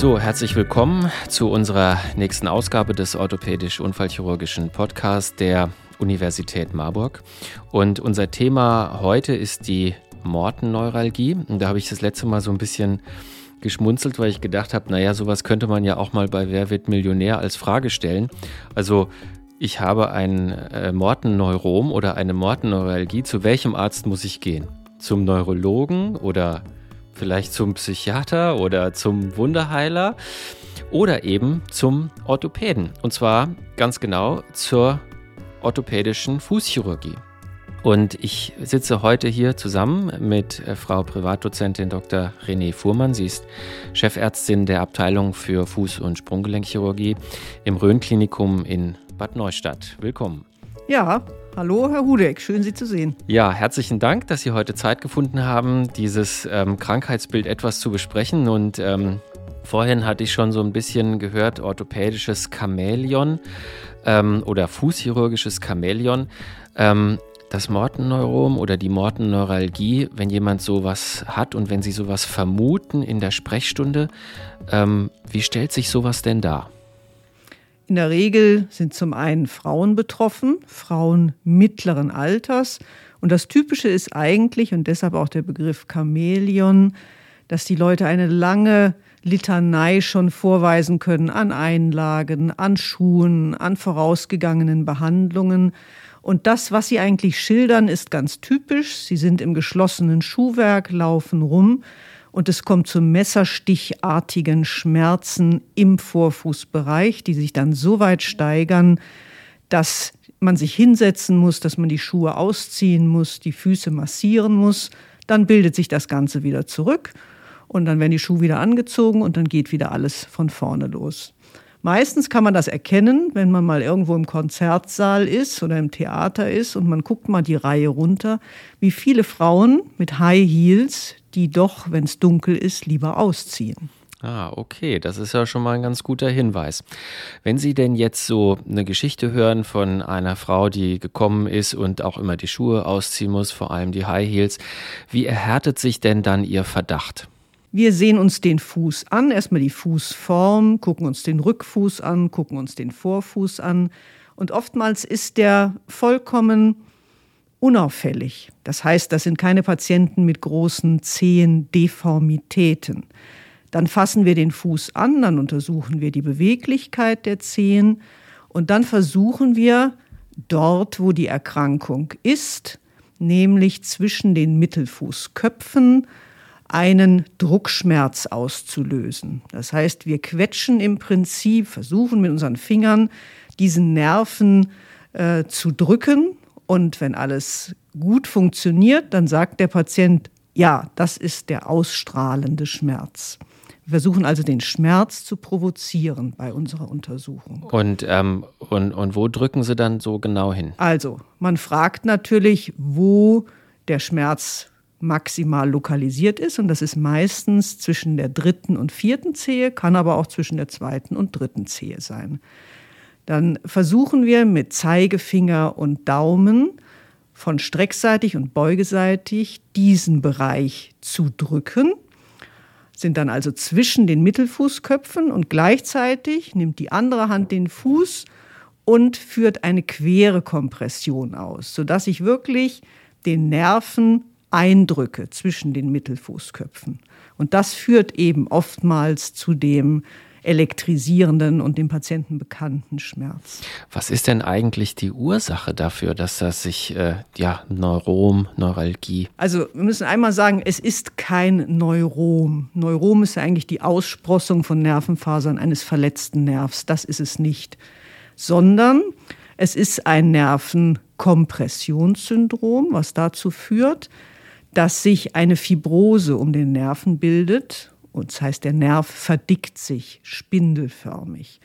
So, herzlich willkommen zu unserer nächsten Ausgabe des orthopädisch-unfallchirurgischen Podcasts der Universität Marburg. Und unser Thema heute ist die Mortenneuralgie. Und da habe ich das letzte Mal so ein bisschen geschmunzelt, weil ich gedacht habe, naja, sowas könnte man ja auch mal bei Wer wird Millionär als Frage stellen. Also ich habe ein äh, Mortenneurom oder eine Mortenneuralgie. Zu welchem Arzt muss ich gehen? Zum Neurologen oder vielleicht zum Psychiater oder zum Wunderheiler oder eben zum Orthopäden. Und zwar ganz genau zur orthopädischen Fußchirurgie. Und ich sitze heute hier zusammen mit äh, Frau Privatdozentin Dr. René Fuhrmann. Sie ist Chefärztin der Abteilung für Fuß- und Sprunggelenkchirurgie im Rhön-Klinikum in Bad Neustadt. Willkommen. Ja, hallo Herr Hudeck, schön Sie zu sehen. Ja, herzlichen Dank, dass Sie heute Zeit gefunden haben, dieses ähm, Krankheitsbild etwas zu besprechen. Und ähm, vorhin hatte ich schon so ein bisschen gehört, orthopädisches Chamäleon ähm, oder fußchirurgisches Chamäleon. Ähm, das Mortenneurom oder die Mortenneuralgie, wenn jemand sowas hat und wenn Sie sowas vermuten in der Sprechstunde, ähm, wie stellt sich sowas denn dar? In der Regel sind zum einen Frauen betroffen, Frauen mittleren Alters. Und das Typische ist eigentlich, und deshalb auch der Begriff Chamäleon, dass die Leute eine lange Litanei schon vorweisen können an Einlagen, an Schuhen, an vorausgegangenen Behandlungen. Und das, was sie eigentlich schildern, ist ganz typisch. Sie sind im geschlossenen Schuhwerk, laufen rum und es kommt zu messerstichartigen Schmerzen im Vorfußbereich, die sich dann so weit steigern, dass man sich hinsetzen muss, dass man die Schuhe ausziehen muss, die Füße massieren muss. Dann bildet sich das Ganze wieder zurück und dann werden die Schuhe wieder angezogen und dann geht wieder alles von vorne los. Meistens kann man das erkennen, wenn man mal irgendwo im Konzertsaal ist oder im Theater ist und man guckt mal die Reihe runter, wie viele Frauen mit High Heels, die doch, wenn es dunkel ist, lieber ausziehen. Ah, okay, das ist ja schon mal ein ganz guter Hinweis. Wenn Sie denn jetzt so eine Geschichte hören von einer Frau, die gekommen ist und auch immer die Schuhe ausziehen muss, vor allem die High Heels, wie erhärtet sich denn dann Ihr Verdacht? Wir sehen uns den Fuß an, erstmal die Fußform, gucken uns den Rückfuß an, gucken uns den Vorfuß an. Und oftmals ist der vollkommen unauffällig. Das heißt, das sind keine Patienten mit großen Zehendeformitäten. Dann fassen wir den Fuß an, dann untersuchen wir die Beweglichkeit der Zehen und dann versuchen wir dort, wo die Erkrankung ist, nämlich zwischen den Mittelfußköpfen, einen Druckschmerz auszulösen. Das heißt, wir quetschen im Prinzip, versuchen mit unseren Fingern diesen Nerven äh, zu drücken. Und wenn alles gut funktioniert, dann sagt der Patient, ja, das ist der ausstrahlende Schmerz. Wir versuchen also den Schmerz zu provozieren bei unserer Untersuchung. Und, ähm, und, und wo drücken Sie dann so genau hin? Also, man fragt natürlich, wo der Schmerz maximal lokalisiert ist. Und das ist meistens zwischen der dritten und vierten Zehe, kann aber auch zwischen der zweiten und dritten Zehe sein. Dann versuchen wir mit Zeigefinger und Daumen von streckseitig und beugeseitig diesen Bereich zu drücken, sind dann also zwischen den Mittelfußköpfen und gleichzeitig nimmt die andere Hand den Fuß und führt eine quere Kompression aus, sodass ich wirklich den Nerven Eindrücke zwischen den Mittelfußköpfen. Und das führt eben oftmals zu dem elektrisierenden und dem Patienten bekannten Schmerz. Was ist denn eigentlich die Ursache dafür, dass das sich, äh, ja, Neurom, Neuralgie? Also wir müssen einmal sagen, es ist kein Neurom. Neurom ist ja eigentlich die Aussprossung von Nervenfasern eines verletzten Nervs. Das ist es nicht. Sondern es ist ein Nervenkompressionssyndrom, was dazu führt, dass sich eine Fibrose um den Nerven bildet. Und das heißt, der Nerv verdickt sich spindelförmig.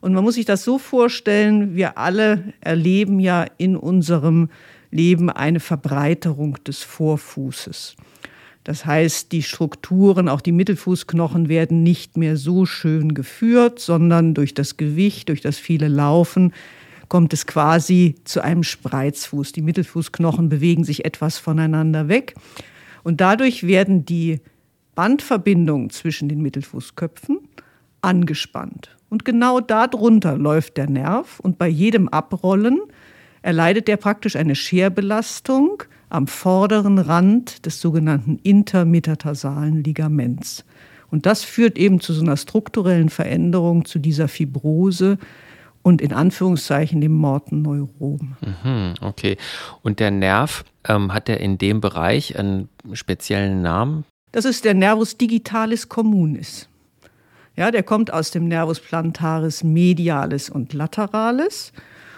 Und man muss sich das so vorstellen, wir alle erleben ja in unserem Leben eine Verbreiterung des Vorfußes. Das heißt, die Strukturen, auch die Mittelfußknochen werden nicht mehr so schön geführt, sondern durch das Gewicht, durch das viele Laufen kommt es quasi zu einem Spreizfuß. Die Mittelfußknochen bewegen sich etwas voneinander weg und dadurch werden die Bandverbindungen zwischen den Mittelfußköpfen angespannt. Und genau darunter läuft der Nerv und bei jedem Abrollen erleidet er praktisch eine Scherbelastung am vorderen Rand des sogenannten intermetatarsalen Ligaments. Und das führt eben zu so einer strukturellen Veränderung, zu dieser Fibrose und in Anführungszeichen dem Mortenneurom. Mhm, okay. Und der Nerv, ähm, hat er in dem Bereich einen speziellen Namen? Das ist der Nervus digitalis communis. Ja, der kommt aus dem Nervus plantaris medialis und lateralis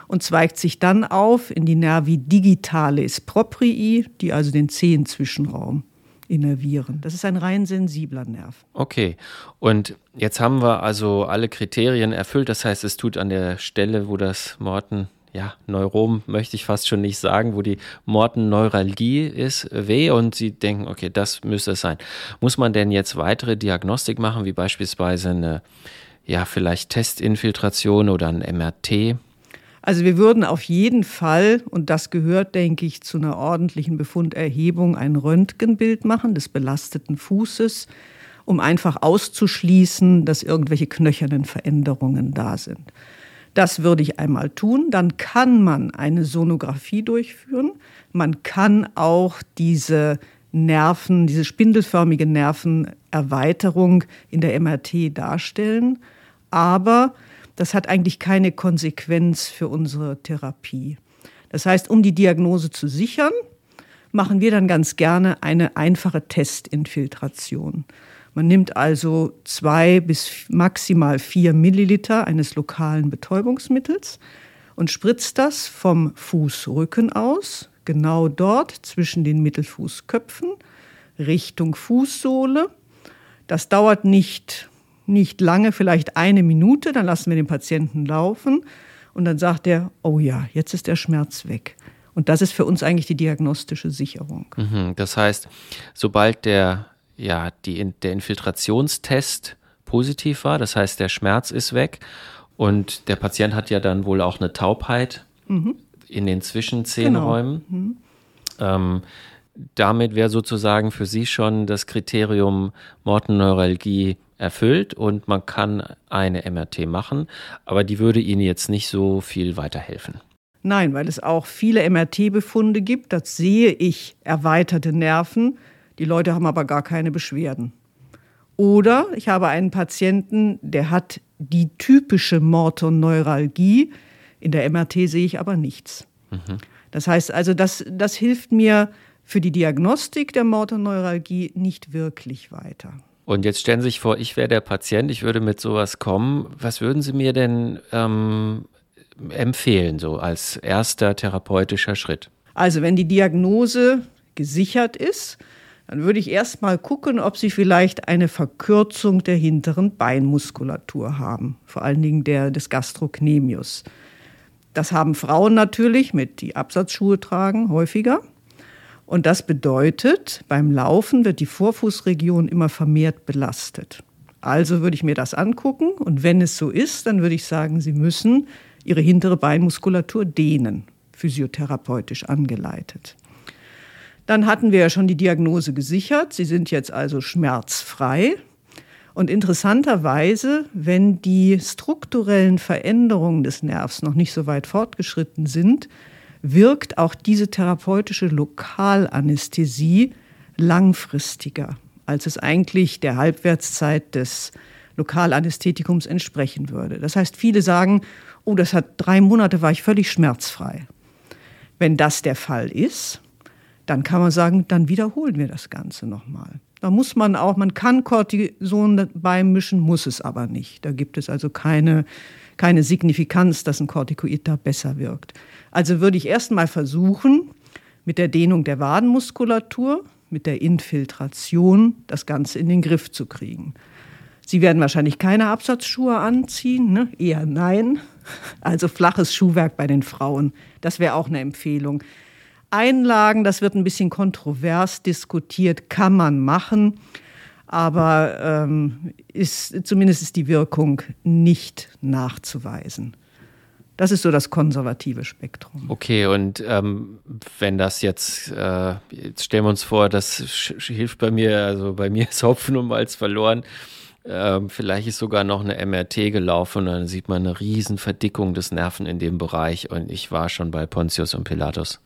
und zweigt sich dann auf in die Nervi digitalis proprii, die also den Zehenzwischenraum innervieren. Das ist ein rein sensibler Nerv. Okay, und jetzt haben wir also alle Kriterien erfüllt. Das heißt, es tut an der Stelle, wo das Morten, ja, Neurom möchte ich fast schon nicht sagen, wo die Mortenneuralgie ist, weh und Sie denken, okay, das müsste es sein. Muss man denn jetzt weitere Diagnostik machen, wie beispielsweise eine, ja, vielleicht Testinfiltration oder ein MRT? Also wir würden auf jeden Fall, und das gehört, denke ich, zu einer ordentlichen Befunderhebung, ein Röntgenbild machen des belasteten Fußes, um einfach auszuschließen, dass irgendwelche knöchernen Veränderungen da sind. Das würde ich einmal tun. Dann kann man eine Sonographie durchführen. Man kann auch diese Nerven, diese spindelförmige Nervenerweiterung in der MRT darstellen. Aber das hat eigentlich keine Konsequenz für unsere Therapie. Das heißt, um die Diagnose zu sichern, machen wir dann ganz gerne eine einfache Testinfiltration. Man nimmt also zwei bis maximal vier Milliliter eines lokalen Betäubungsmittels und spritzt das vom Fußrücken aus, genau dort zwischen den Mittelfußköpfen, Richtung Fußsohle. Das dauert nicht nicht lange, vielleicht eine Minute, dann lassen wir den Patienten laufen und dann sagt er, oh ja, jetzt ist der Schmerz weg. Und das ist für uns eigentlich die diagnostische Sicherung. Mhm, das heißt, sobald der, ja, die, der Infiltrationstest positiv war, das heißt, der Schmerz ist weg und der Patient hat ja dann wohl auch eine Taubheit mhm. in den Zwischenzehenräumen. Genau. Mhm. Ähm, damit wäre sozusagen für Sie schon das Kriterium Mortenneuralgie erfüllt und man kann eine MRT machen, aber die würde Ihnen jetzt nicht so viel weiterhelfen. Nein, weil es auch viele MRT-Befunde gibt, das sehe ich erweiterte Nerven, die Leute haben aber gar keine Beschwerden. Oder ich habe einen Patienten, der hat die typische Mortoneuralgie, in der MRT sehe ich aber nichts. Mhm. Das heißt also, das, das hilft mir für die Diagnostik der Mortoneuralgie nicht wirklich weiter. Und jetzt stellen Sie sich vor, ich wäre der Patient, ich würde mit sowas kommen. Was würden Sie mir denn ähm, empfehlen, so als erster therapeutischer Schritt? Also, wenn die Diagnose gesichert ist, dann würde ich erst mal gucken, ob Sie vielleicht eine Verkürzung der hinteren Beinmuskulatur haben, vor allen Dingen der des Gastrocnemius. Das haben Frauen natürlich mit die Absatzschuhe tragen häufiger. Und das bedeutet, beim Laufen wird die Vorfußregion immer vermehrt belastet. Also würde ich mir das angucken und wenn es so ist, dann würde ich sagen, Sie müssen Ihre hintere Beinmuskulatur dehnen, physiotherapeutisch angeleitet. Dann hatten wir ja schon die Diagnose gesichert. Sie sind jetzt also schmerzfrei. Und interessanterweise, wenn die strukturellen Veränderungen des Nervs noch nicht so weit fortgeschritten sind, wirkt auch diese therapeutische Lokalanästhesie langfristiger, als es eigentlich der Halbwertszeit des Lokalanästhetikums entsprechen würde. Das heißt, viele sagen, oh, das hat drei Monate, war ich völlig schmerzfrei. Wenn das der Fall ist, dann kann man sagen, dann wiederholen wir das Ganze nochmal. Da muss man auch, man kann Cortison beimischen, muss es aber nicht. Da gibt es also keine, keine Signifikanz, dass ein Corticoid da besser wirkt. Also würde ich erst mal versuchen, mit der Dehnung der Wadenmuskulatur, mit der Infiltration das Ganze in den Griff zu kriegen. Sie werden wahrscheinlich keine Absatzschuhe anziehen, ne? eher nein. Also flaches Schuhwerk bei den Frauen, das wäre auch eine Empfehlung. Einlagen, das wird ein bisschen kontrovers diskutiert, kann man machen, aber ähm, ist, zumindest ist die Wirkung nicht nachzuweisen. Das ist so das konservative Spektrum. Okay, und ähm, wenn das jetzt, äh, jetzt stellen wir uns vor, das hilft bei mir, also bei mir ist Hopfen und Malz verloren. Ähm, vielleicht ist sogar noch eine MRT gelaufen und dann sieht man eine riesen Verdickung des Nerven in dem Bereich und ich war schon bei Pontius und Pilatus.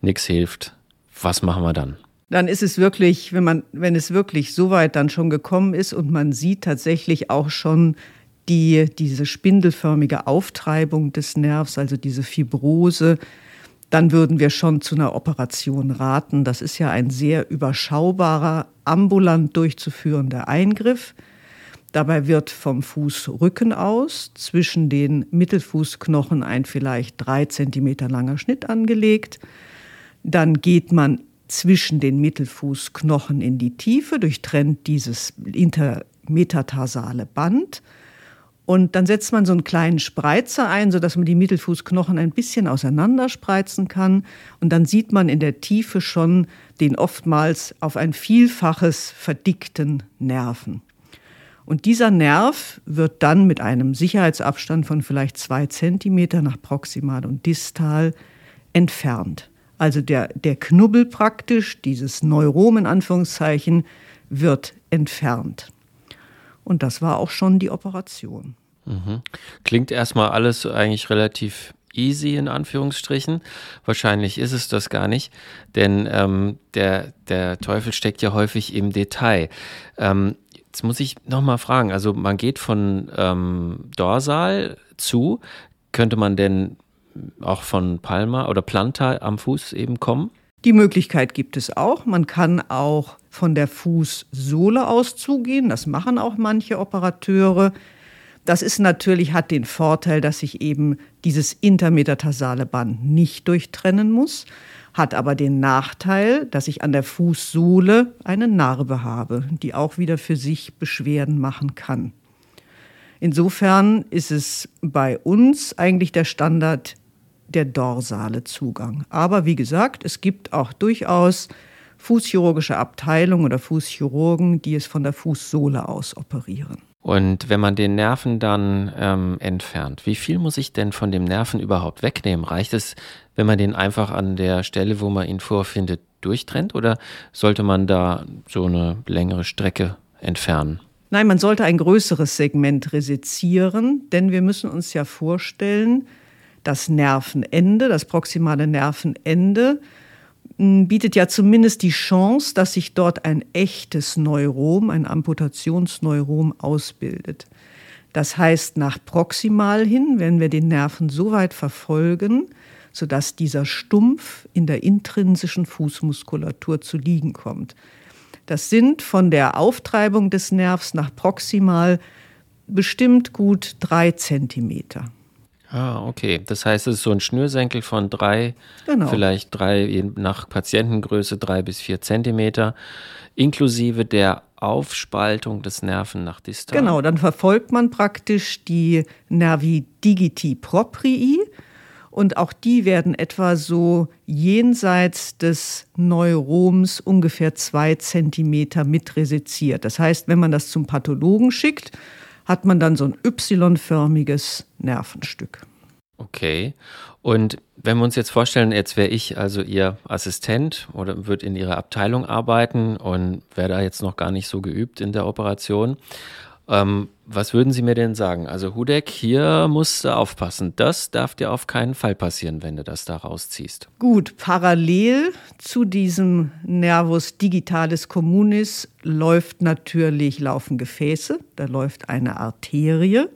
Nix hilft. Was machen wir dann? Dann ist es wirklich, wenn man, wenn es wirklich so weit dann schon gekommen ist und man sieht tatsächlich auch schon die, diese spindelförmige Auftreibung des Nervs, also diese Fibrose, dann würden wir schon zu einer Operation raten. Das ist ja ein sehr überschaubarer, ambulant durchzuführender Eingriff. Dabei wird vom Fußrücken aus zwischen den Mittelfußknochen ein vielleicht drei Zentimeter langer Schnitt angelegt. Dann geht man zwischen den Mittelfußknochen in die Tiefe, durchtrennt dieses intermetatarsale Band. Und dann setzt man so einen kleinen Spreizer ein, sodass man die Mittelfußknochen ein bisschen auseinanderspreizen kann. Und dann sieht man in der Tiefe schon den oftmals auf ein Vielfaches verdickten Nerven. Und dieser Nerv wird dann mit einem Sicherheitsabstand von vielleicht zwei Zentimeter nach proximal und distal entfernt. Also der, der Knubbel praktisch, dieses Neurom in Anführungszeichen, wird entfernt. Und das war auch schon die Operation. Mhm. Klingt erstmal alles eigentlich relativ easy in Anführungsstrichen. Wahrscheinlich ist es das gar nicht, denn ähm, der, der Teufel steckt ja häufig im Detail. Ähm, jetzt muss ich nochmal fragen, also man geht von ähm, Dorsal zu, könnte man denn auch von Palma oder Planta am Fuß eben kommen? Die Möglichkeit gibt es auch. Man kann auch von der Fußsohle aus zugehen. Das machen auch manche Operateure. Das ist natürlich, hat den Vorteil, dass ich eben dieses intermetatarsale Band nicht durchtrennen muss, hat aber den Nachteil, dass ich an der Fußsohle eine Narbe habe, die auch wieder für sich Beschwerden machen kann. Insofern ist es bei uns eigentlich der Standard der dorsale Zugang. Aber wie gesagt, es gibt auch durchaus fußchirurgische Abteilungen oder Fußchirurgen, die es von der Fußsohle aus operieren. Und wenn man den Nerven dann ähm, entfernt, wie viel muss ich denn von dem Nerven überhaupt wegnehmen? Reicht es, wenn man den einfach an der Stelle, wo man ihn vorfindet, durchtrennt oder sollte man da so eine längere Strecke entfernen? Nein, man sollte ein größeres Segment resizieren, denn wir müssen uns ja vorstellen, das Nervenende, das proximale Nervenende, bietet ja zumindest die Chance, dass sich dort ein echtes Neurom, ein Amputationsneurom ausbildet. Das heißt, nach proximal hin, wenn wir den Nerven so weit verfolgen, sodass dieser Stumpf in der intrinsischen Fußmuskulatur zu liegen kommt. Das sind von der Auftreibung des Nervs nach proximal bestimmt gut drei Zentimeter. Ah, okay. Das heißt, es ist so ein Schnürsenkel von drei, genau. vielleicht drei, nach Patientengröße drei bis vier Zentimeter, inklusive der Aufspaltung des Nerven nach distal. Genau, dann verfolgt man praktisch die Nervi digiti proprii und auch die werden etwa so jenseits des Neuroms ungefähr zwei Zentimeter mitresiziert. Das heißt, wenn man das zum Pathologen schickt, hat man dann so ein Y-förmiges Nervenstück. Okay. Und wenn wir uns jetzt vorstellen, jetzt wäre ich also Ihr Assistent oder würde in Ihrer Abteilung arbeiten und wäre da jetzt noch gar nicht so geübt in der Operation ähm, was würden Sie mir denn sagen? Also Hudek, hier musst du aufpassen. Das darf dir auf keinen Fall passieren, wenn du das da rausziehst. Gut, parallel zu diesem Nervus digitalis communis läuft natürlich, laufen Gefäße, da läuft eine Arterie.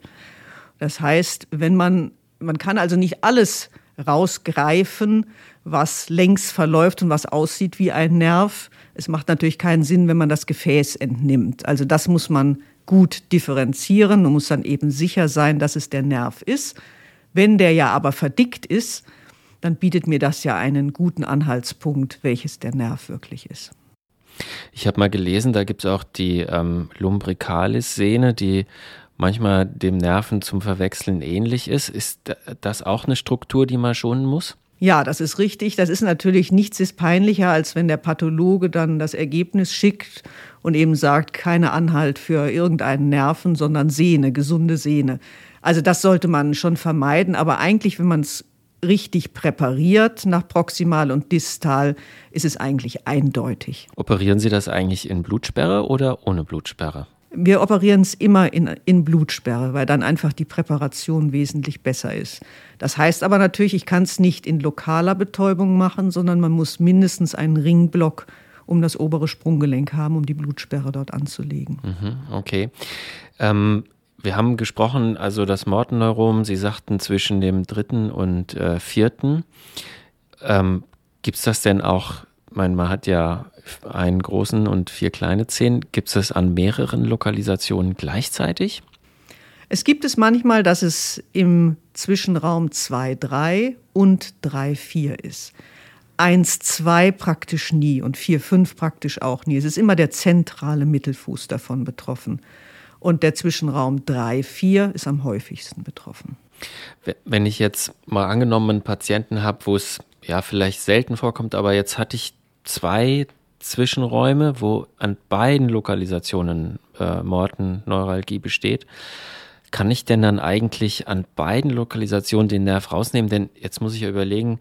Das heißt, wenn man, man kann also nicht alles rausgreifen, was längs verläuft und was aussieht wie ein Nerv. Es macht natürlich keinen Sinn, wenn man das Gefäß entnimmt. Also das muss man gut differenzieren. Man muss dann eben sicher sein, dass es der Nerv ist. Wenn der ja aber verdickt ist, dann bietet mir das ja einen guten Anhaltspunkt, welches der Nerv wirklich ist. Ich habe mal gelesen, da gibt es auch die ähm, Lumbricalis-Sehne, die manchmal dem Nerven zum Verwechseln ähnlich ist. Ist das auch eine Struktur, die man schonen muss? Ja, das ist richtig. Das ist natürlich nichts ist peinlicher, als wenn der Pathologe dann das Ergebnis schickt und eben sagt, keine Anhalt für irgendeinen Nerven, sondern Sehne, gesunde Sehne. Also das sollte man schon vermeiden, aber eigentlich, wenn man es richtig präpariert nach proximal und distal, ist es eigentlich eindeutig. Operieren Sie das eigentlich in Blutsperre oder ohne Blutsperre? Wir operieren es immer in, in Blutsperre, weil dann einfach die Präparation wesentlich besser ist. Das heißt aber natürlich, ich kann es nicht in lokaler Betäubung machen, sondern man muss mindestens einen Ringblock um das obere Sprunggelenk haben, um die Blutsperre dort anzulegen. Mhm, okay. Ähm, wir haben gesprochen, also das Mortenneurom, Sie sagten zwischen dem dritten und äh, vierten. Ähm, Gibt es das denn auch, mein, man hat ja einen großen und vier kleine Zehen, gibt es das an mehreren Lokalisationen gleichzeitig? Es gibt es manchmal, dass es im Zwischenraum 2-3 und 3-4 ist. 1-2 praktisch nie und 4-5 praktisch auch nie. Es ist immer der zentrale Mittelfuß davon betroffen. Und der Zwischenraum 3-4 ist am häufigsten betroffen. Wenn ich jetzt mal angenommen einen Patienten habe, wo es ja vielleicht selten vorkommt, aber jetzt hatte ich zwei Zwischenräume, wo an beiden Lokalisationen äh, Morten-Neuralgie besteht. Kann ich denn dann eigentlich an beiden Lokalisationen den Nerv rausnehmen? Denn jetzt muss ich ja überlegen,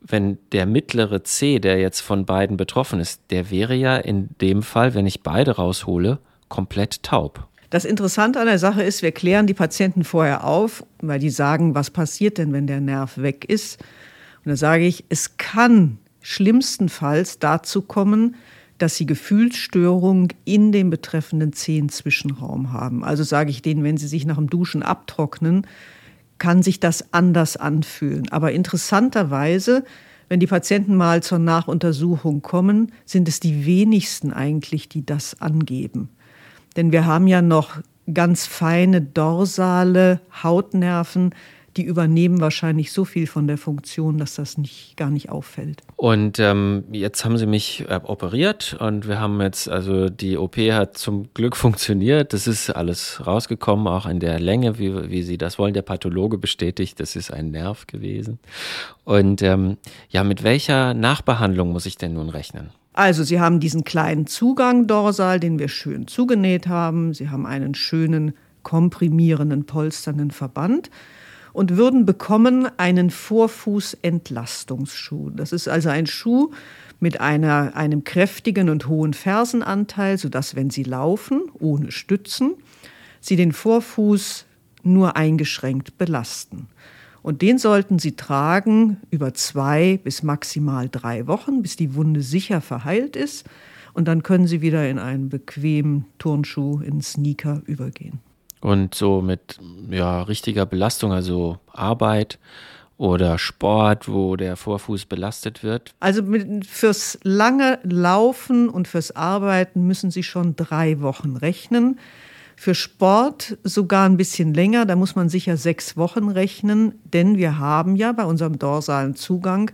wenn der mittlere C, der jetzt von beiden betroffen ist, der wäre ja in dem Fall, wenn ich beide raushole, komplett taub. Das Interessante an der Sache ist, wir klären die Patienten vorher auf, weil die sagen, was passiert denn, wenn der Nerv weg ist? Und da sage ich, es kann schlimmstenfalls dazu kommen, dass sie Gefühlsstörungen in dem betreffenden Zehenzwischenraum haben. Also sage ich denen, wenn sie sich nach dem Duschen abtrocknen, kann sich das anders anfühlen. Aber interessanterweise, wenn die Patienten mal zur Nachuntersuchung kommen, sind es die wenigsten eigentlich, die das angeben. Denn wir haben ja noch ganz feine dorsale Hautnerven, die übernehmen wahrscheinlich so viel von der Funktion, dass das nicht, gar nicht auffällt. Und ähm, jetzt haben Sie mich äh, operiert und wir haben jetzt, also die OP hat zum Glück funktioniert. Das ist alles rausgekommen, auch in der Länge, wie, wie Sie das wollen. Der Pathologe bestätigt, das ist ein Nerv gewesen. Und ähm, ja, mit welcher Nachbehandlung muss ich denn nun rechnen? Also Sie haben diesen kleinen Zugang dorsal, den wir schön zugenäht haben. Sie haben einen schönen komprimierenden, polsternden Verband und würden bekommen einen Vorfußentlastungsschuh. Das ist also ein Schuh mit einer, einem kräftigen und hohen Fersenanteil, sodass, wenn Sie laufen, ohne Stützen, Sie den Vorfuß nur eingeschränkt belasten. Und den sollten Sie tragen über zwei bis maximal drei Wochen, bis die Wunde sicher verheilt ist. Und dann können Sie wieder in einen bequemen Turnschuh, in Sneaker übergehen. Und so mit ja, richtiger Belastung, also Arbeit oder Sport, wo der Vorfuß belastet wird? Also mit, fürs lange Laufen und fürs Arbeiten müssen Sie schon drei Wochen rechnen. Für Sport sogar ein bisschen länger, da muss man sicher sechs Wochen rechnen, denn wir haben ja bei unserem dorsalen Zugang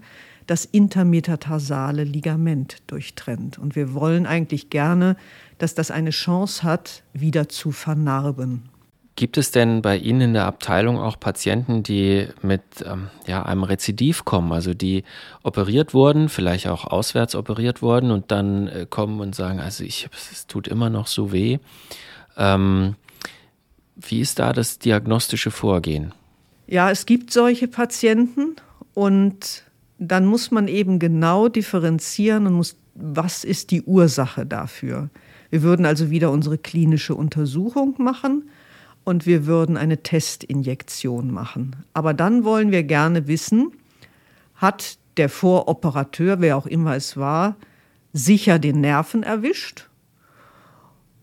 das intermetatarsale Ligament durchtrennt. Und wir wollen eigentlich gerne, dass das eine Chance hat, wieder zu vernarben. Gibt es denn bei Ihnen in der Abteilung auch Patienten, die mit ähm, ja, einem Rezidiv kommen, also die operiert wurden, vielleicht auch auswärts operiert wurden und dann äh, kommen und sagen, also ich, es tut immer noch so weh. Ähm, wie ist da das diagnostische Vorgehen? Ja, es gibt solche Patienten und dann muss man eben genau differenzieren und muss, was ist die Ursache dafür? Wir würden also wieder unsere klinische Untersuchung machen und wir würden eine Testinjektion machen. Aber dann wollen wir gerne wissen, hat der Voroperateur, wer auch immer es war, sicher den Nerven erwischt?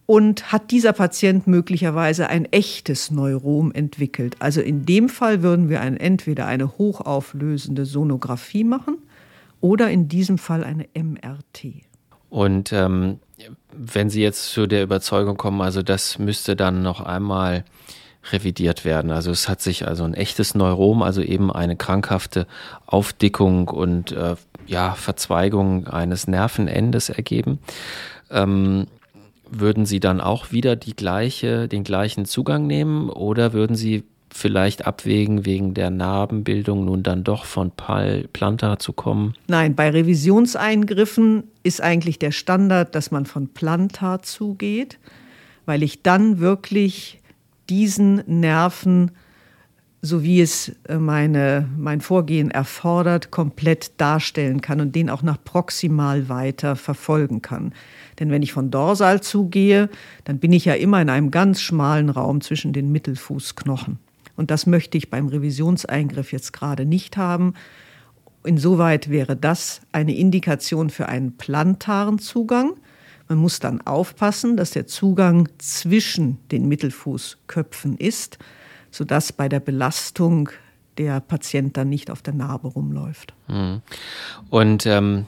Und hat dieser Patient möglicherweise ein echtes Neurom entwickelt? Also in dem Fall würden wir ein, entweder eine hochauflösende Sonographie machen oder in diesem Fall eine MRT. Und ähm, wenn Sie jetzt zu der Überzeugung kommen, also das müsste dann noch einmal revidiert werden. Also es hat sich also ein echtes Neurom, also eben eine krankhafte Aufdickung und äh, ja, Verzweigung eines Nervenendes ergeben. Ähm, würden Sie dann auch wieder die gleiche, den gleichen Zugang nehmen oder würden Sie vielleicht abwägen, wegen der Narbenbildung nun dann doch von Pal Planta zu kommen? Nein, bei Revisionseingriffen ist eigentlich der Standard, dass man von Planta zugeht, weil ich dann wirklich diesen Nerven so wie es äh, meine, mein Vorgehen erfordert, komplett darstellen kann und den auch nach proximal weiter verfolgen kann. Denn wenn ich von dorsal zugehe, dann bin ich ja immer in einem ganz schmalen Raum zwischen den Mittelfußknochen. Und das möchte ich beim Revisionseingriff jetzt gerade nicht haben. Insoweit wäre das eine Indikation für einen plantaren Zugang. Man muss dann aufpassen, dass der Zugang zwischen den Mittelfußköpfen ist, sodass bei der Belastung der Patient dann nicht auf der Narbe rumläuft. Hm. Und ähm,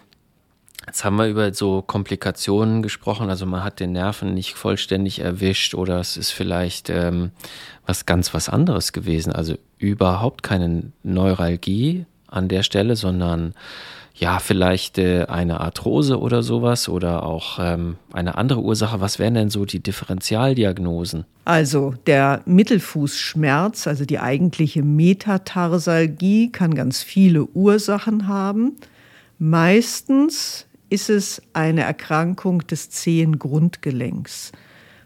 Jetzt haben wir über so Komplikationen gesprochen, also man hat den Nerven nicht vollständig erwischt oder es ist vielleicht ähm, was ganz was anderes gewesen, also überhaupt keine Neuralgie an der Stelle, sondern ja, vielleicht äh, eine Arthrose oder sowas oder auch ähm, eine andere Ursache. Was wären denn so die Differentialdiagnosen? Also der Mittelfußschmerz, also die eigentliche Metatarsalgie, kann ganz viele Ursachen haben. Meistens ist es eine Erkrankung des Zehengrundgelenks.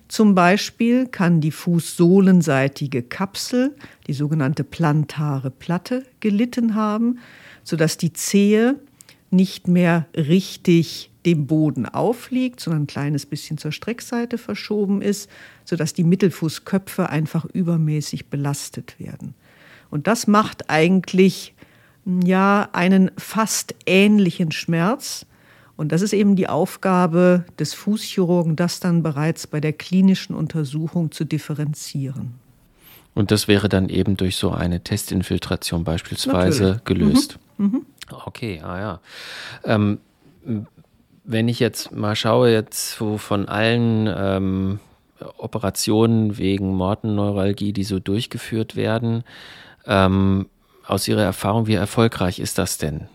Zum Beispiel kann die fußsohlenseitige Kapsel, die sogenannte plantare Platte, gelitten haben, sodass die Zehe nicht mehr richtig dem Boden aufliegt, sondern ein kleines bisschen zur Streckseite verschoben ist, sodass die Mittelfußköpfe einfach übermäßig belastet werden. Und das macht eigentlich ja einen fast ähnlichen Schmerz, und das ist eben die Aufgabe des Fußchirurgen, das dann bereits bei der klinischen Untersuchung zu differenzieren. Und das wäre dann eben durch so eine Testinfiltration beispielsweise Natürlich. gelöst. Mhm. Mhm. Okay, ah ja. Ähm, wenn ich jetzt mal schaue, jetzt wo von allen ähm, Operationen wegen Mortenneuralgie, die so durchgeführt werden, ähm, aus Ihrer Erfahrung, wie erfolgreich ist das denn?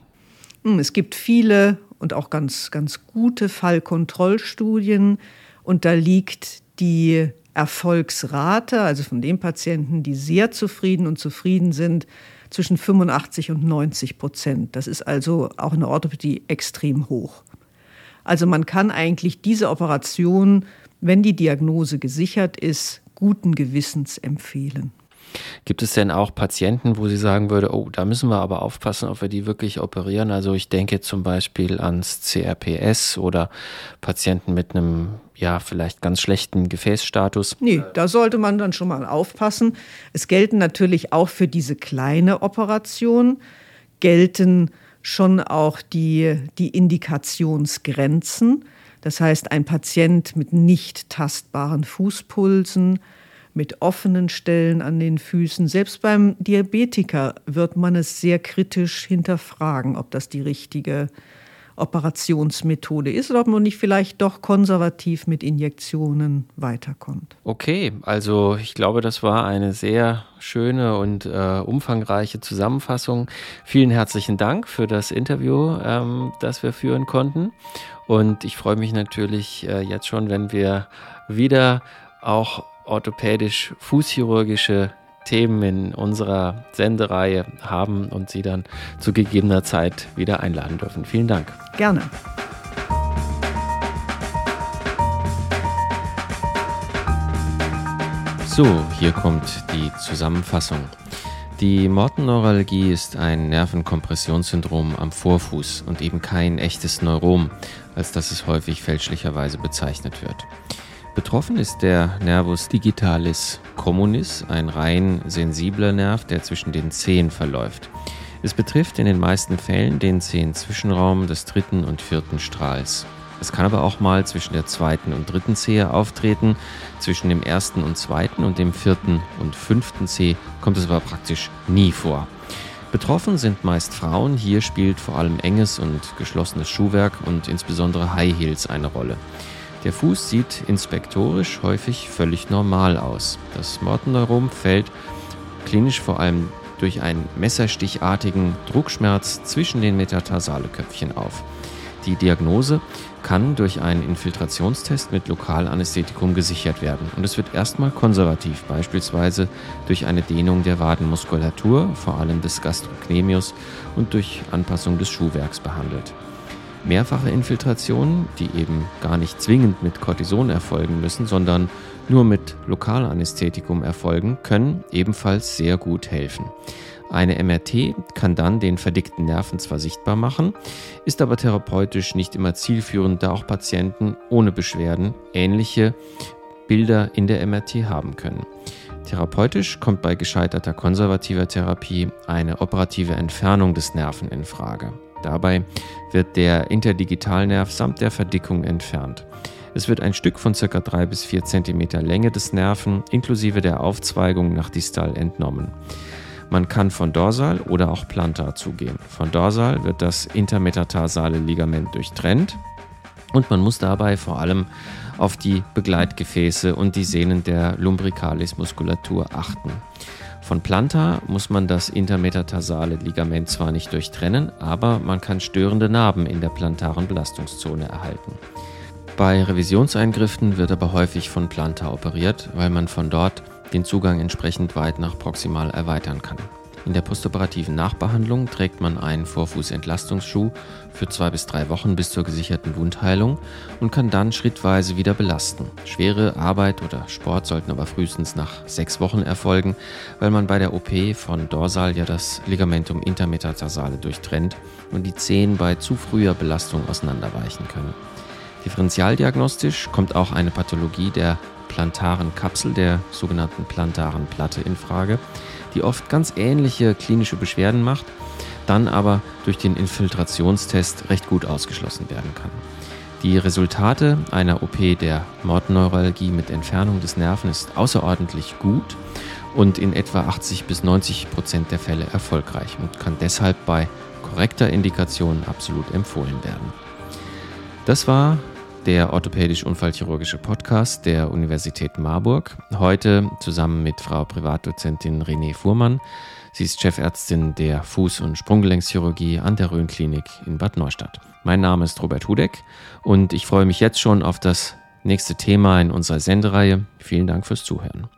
Hm, es gibt viele und auch ganz, ganz gute Fallkontrollstudien. Und da liegt die Erfolgsrate, also von den Patienten, die sehr zufrieden und zufrieden sind, zwischen 85 und 90 Prozent. Das ist also auch in der Orthopädie extrem hoch. Also man kann eigentlich diese Operation, wenn die Diagnose gesichert ist, guten Gewissens empfehlen. Gibt es denn auch Patienten, wo Sie sagen würde, oh, da müssen wir aber aufpassen, ob wir die wirklich operieren? Also ich denke zum Beispiel ans CRPS oder Patienten mit einem ja, vielleicht ganz schlechten Gefäßstatus. Nee, da sollte man dann schon mal aufpassen. Es gelten natürlich auch für diese kleine Operation, gelten schon auch die, die Indikationsgrenzen. Das heißt, ein Patient mit nicht tastbaren Fußpulsen, mit offenen Stellen an den Füßen. Selbst beim Diabetiker wird man es sehr kritisch hinterfragen, ob das die richtige Operationsmethode ist oder ob man nicht vielleicht doch konservativ mit Injektionen weiterkommt. Okay, also ich glaube, das war eine sehr schöne und äh, umfangreiche Zusammenfassung. Vielen herzlichen Dank für das Interview, ähm, das wir führen konnten. Und ich freue mich natürlich äh, jetzt schon, wenn wir wieder auch orthopädisch-fußchirurgische Themen in unserer Sendereihe haben und Sie dann zu gegebener Zeit wieder einladen dürfen. Vielen Dank. Gerne. So, hier kommt die Zusammenfassung. Die Mortenneuralgie ist ein Nervenkompressionssyndrom am Vorfuß und eben kein echtes Neurom, als das es häufig fälschlicherweise bezeichnet wird. Betroffen ist der Nervus digitalis communis, ein rein sensibler Nerv, der zwischen den Zehen verläuft. Es betrifft in den meisten Fällen den Zehenzwischenraum des dritten und vierten Strahls. Es kann aber auch mal zwischen der zweiten und dritten Zehe auftreten. Zwischen dem ersten und zweiten und dem vierten und fünften Zeh kommt es aber praktisch nie vor. Betroffen sind meist Frauen. Hier spielt vor allem enges und geschlossenes Schuhwerk und insbesondere High Heels eine Rolle. Der Fuß sieht inspektorisch häufig völlig normal aus. Das Mortenneurom fällt klinisch vor allem durch einen messerstichartigen Druckschmerz zwischen den Metatarsale-Köpfchen auf. Die Diagnose kann durch einen Infiltrationstest mit Lokalanästhetikum gesichert werden und es wird erstmal konservativ, beispielsweise durch eine Dehnung der Wadenmuskulatur, vor allem des Gastrocnemius und durch Anpassung des Schuhwerks behandelt. Mehrfache Infiltrationen, die eben gar nicht zwingend mit Cortison erfolgen müssen, sondern nur mit Lokalanästhetikum erfolgen, können ebenfalls sehr gut helfen. Eine MRT kann dann den verdickten Nerven zwar sichtbar machen, ist aber therapeutisch nicht immer zielführend, da auch Patienten ohne Beschwerden ähnliche Bilder in der MRT haben können. Therapeutisch kommt bei gescheiterter konservativer Therapie eine operative Entfernung des Nerven in Frage. Dabei wird der Interdigitalnerv samt der Verdickung entfernt. Es wird ein Stück von ca. 3 bis 4 cm Länge des Nerven inklusive der Aufzweigung nach distal entnommen. Man kann von dorsal oder auch plantar zugehen. Von dorsal wird das intermetatarsale Ligament durchtrennt und man muss dabei vor allem auf die Begleitgefäße und die Sehnen der Lumbricalis-Muskulatur achten. Von Planta muss man das intermetatarsale Ligament zwar nicht durchtrennen, aber man kann störende Narben in der plantaren Belastungszone erhalten. Bei Revisionseingriffen wird aber häufig von Planta operiert, weil man von dort den Zugang entsprechend weit nach proximal erweitern kann. In der postoperativen Nachbehandlung trägt man einen Vorfußentlastungsschuh für zwei bis drei Wochen bis zur gesicherten Wundheilung und kann dann schrittweise wieder belasten. Schwere Arbeit oder Sport sollten aber frühestens nach sechs Wochen erfolgen, weil man bei der OP von Dorsal ja das Ligamentum intermetatarsale durchtrennt und die Zehen bei zu früher Belastung auseinanderweichen können. Differentialdiagnostisch kommt auch eine Pathologie der plantaren Kapsel, der sogenannten plantaren Platte, in Frage, die oft ganz ähnliche klinische Beschwerden macht, dann aber durch den Infiltrationstest recht gut ausgeschlossen werden kann. Die Resultate einer OP der Mordneuralgie mit Entfernung des Nerven ist außerordentlich gut und in etwa 80 bis 90 Prozent der Fälle erfolgreich und kann deshalb bei korrekter Indikation absolut empfohlen werden. Das war der orthopädisch-unfallchirurgische Podcast der Universität Marburg. Heute zusammen mit Frau Privatdozentin René Fuhrmann. Sie ist Chefärztin der Fuß- und Sprunggelenkschirurgie an der Rhön-Klinik in Bad Neustadt. Mein Name ist Robert Hudeck und ich freue mich jetzt schon auf das nächste Thema in unserer Sendereihe. Vielen Dank fürs Zuhören.